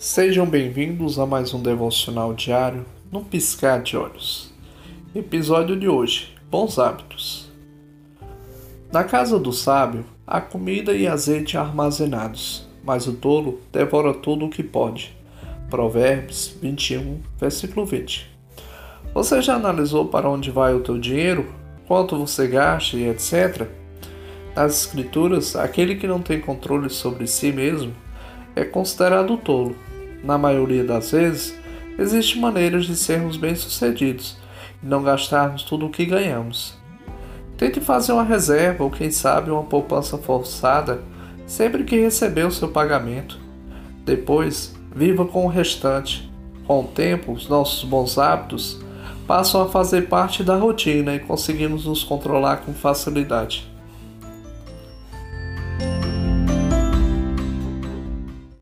Sejam bem-vindos a mais um devocional diário no piscar de olhos. Episódio de hoje: Bons hábitos. Na casa do sábio há comida e azeite armazenados, mas o tolo devora tudo o que pode. Provérbios 21, versículo 20. Você já analisou para onde vai o teu dinheiro? Quanto você gasta e etc? Nas escrituras, aquele que não tem controle sobre si mesmo é considerado tolo na maioria das vezes, existem maneiras de sermos bem-sucedidos e não gastarmos tudo o que ganhamos. Tente fazer uma reserva ou, quem sabe, uma poupança forçada sempre que receber o seu pagamento. Depois, viva com o restante. Com o tempo, os nossos bons hábitos passam a fazer parte da rotina e conseguimos nos controlar com facilidade.